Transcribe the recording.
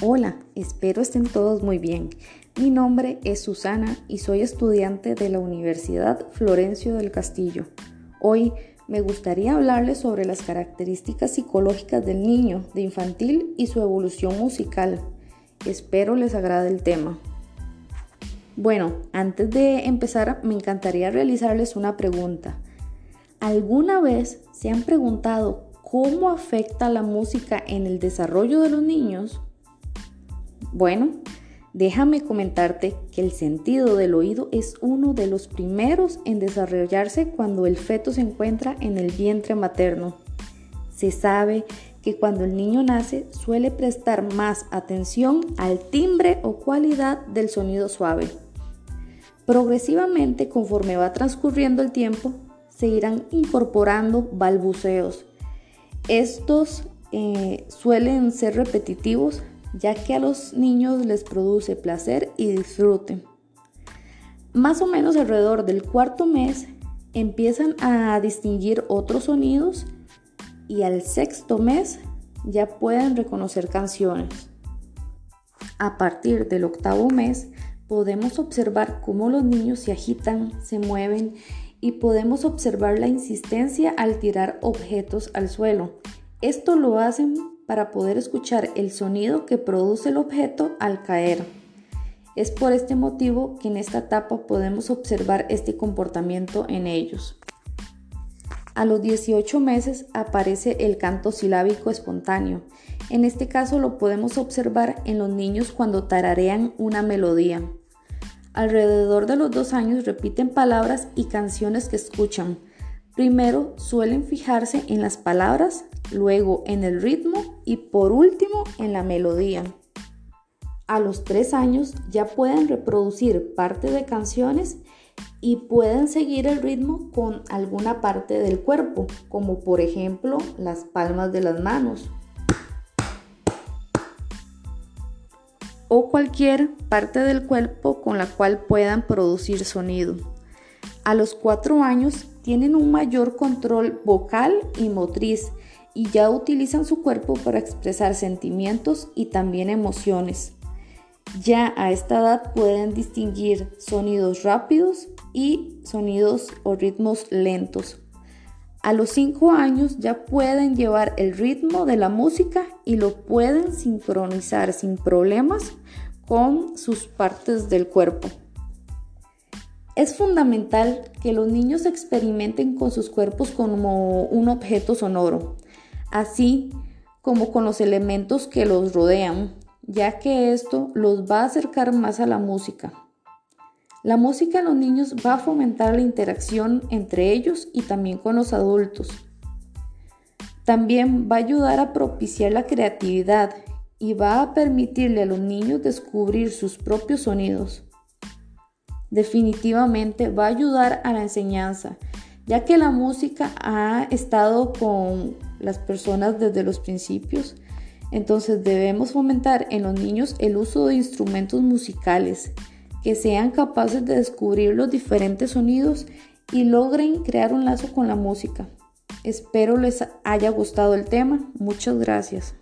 Hola, espero estén todos muy bien. Mi nombre es Susana y soy estudiante de la Universidad Florencio del Castillo. Hoy me gustaría hablarles sobre las características psicológicas del niño, de infantil y su evolución musical. Espero les agrade el tema. Bueno, antes de empezar me encantaría realizarles una pregunta. ¿Alguna vez se han preguntado cómo afecta la música en el desarrollo de los niños? Bueno, déjame comentarte que el sentido del oído es uno de los primeros en desarrollarse cuando el feto se encuentra en el vientre materno. Se sabe que cuando el niño nace suele prestar más atención al timbre o cualidad del sonido suave. Progresivamente, conforme va transcurriendo el tiempo, se irán incorporando balbuceos. Estos eh, suelen ser repetitivos ya que a los niños les produce placer y disfrute. Más o menos alrededor del cuarto mes empiezan a distinguir otros sonidos y al sexto mes ya pueden reconocer canciones. A partir del octavo mes podemos observar cómo los niños se agitan, se mueven y podemos observar la insistencia al tirar objetos al suelo. Esto lo hacen para poder escuchar el sonido que produce el objeto al caer. Es por este motivo que en esta etapa podemos observar este comportamiento en ellos. A los 18 meses aparece el canto silábico espontáneo. En este caso lo podemos observar en los niños cuando tararean una melodía. Alrededor de los dos años repiten palabras y canciones que escuchan. Primero suelen fijarse en las palabras, luego en el ritmo y por último en la melodía. A los tres años ya pueden reproducir parte de canciones y pueden seguir el ritmo con alguna parte del cuerpo, como por ejemplo las palmas de las manos. o cualquier parte del cuerpo con la cual puedan producir sonido. A los cuatro años tienen un mayor control vocal y motriz y ya utilizan su cuerpo para expresar sentimientos y también emociones. Ya a esta edad pueden distinguir sonidos rápidos y sonidos o ritmos lentos. A los 5 años ya pueden llevar el ritmo de la música y lo pueden sincronizar sin problemas con sus partes del cuerpo. Es fundamental que los niños experimenten con sus cuerpos como un objeto sonoro así como con los elementos que los rodean, ya que esto los va a acercar más a la música. La música en los niños va a fomentar la interacción entre ellos y también con los adultos. También va a ayudar a propiciar la creatividad y va a permitirle a los niños descubrir sus propios sonidos. Definitivamente va a ayudar a la enseñanza, ya que la música ha estado con las personas desde los principios. Entonces debemos fomentar en los niños el uso de instrumentos musicales que sean capaces de descubrir los diferentes sonidos y logren crear un lazo con la música. Espero les haya gustado el tema. Muchas gracias.